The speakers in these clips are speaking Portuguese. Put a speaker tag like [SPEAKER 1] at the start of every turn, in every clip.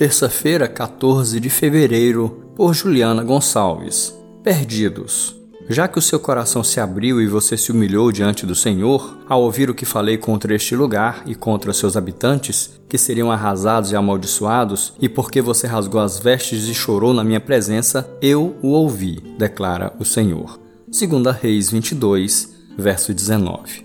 [SPEAKER 1] Terça-feira, 14 de fevereiro, por Juliana Gonçalves. Perdidos. Já que o seu coração se abriu e você se humilhou diante do Senhor, ao ouvir o que falei contra este lugar e contra seus habitantes, que seriam arrasados e amaldiçoados, e porque você rasgou as vestes e chorou na minha presença, eu o ouvi, declara o Senhor. 2 Reis 22, verso 19.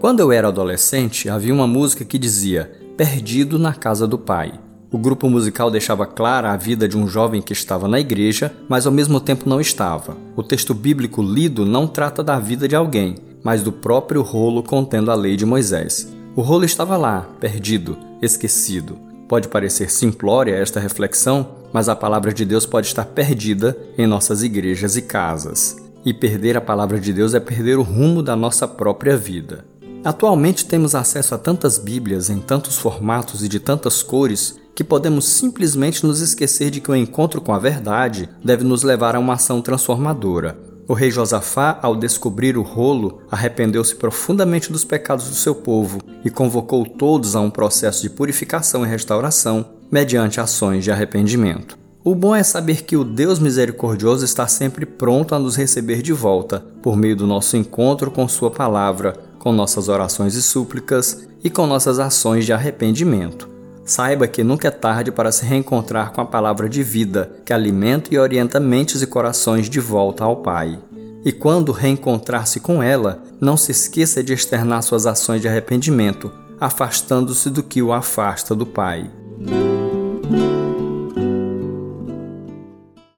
[SPEAKER 1] Quando eu era adolescente, havia uma música que dizia: Perdido na casa do Pai. O grupo musical deixava clara a vida de um jovem que estava na igreja, mas ao mesmo tempo não estava. O texto bíblico lido não trata da vida de alguém, mas do próprio rolo contendo a lei de Moisés. O rolo estava lá, perdido, esquecido. Pode parecer simplória esta reflexão, mas a palavra de Deus pode estar perdida em nossas igrejas e casas. E perder a palavra de Deus é perder o rumo da nossa própria vida. Atualmente temos acesso a tantas Bíblias em tantos formatos e de tantas cores que podemos simplesmente nos esquecer de que o encontro com a verdade deve nos levar a uma ação transformadora. O rei Josafá, ao descobrir o rolo, arrependeu-se profundamente dos pecados do seu povo e convocou todos a um processo de purificação e restauração mediante ações de arrependimento. O bom é saber que o Deus misericordioso está sempre pronto a nos receber de volta por meio do nosso encontro com Sua palavra com nossas orações e súplicas e com nossas ações de arrependimento. Saiba que nunca é tarde para se reencontrar com a palavra de vida que alimenta e orienta mentes e corações de volta ao Pai. E quando reencontrar-se com ela, não se esqueça de externar suas ações de arrependimento, afastando-se do que o afasta do Pai.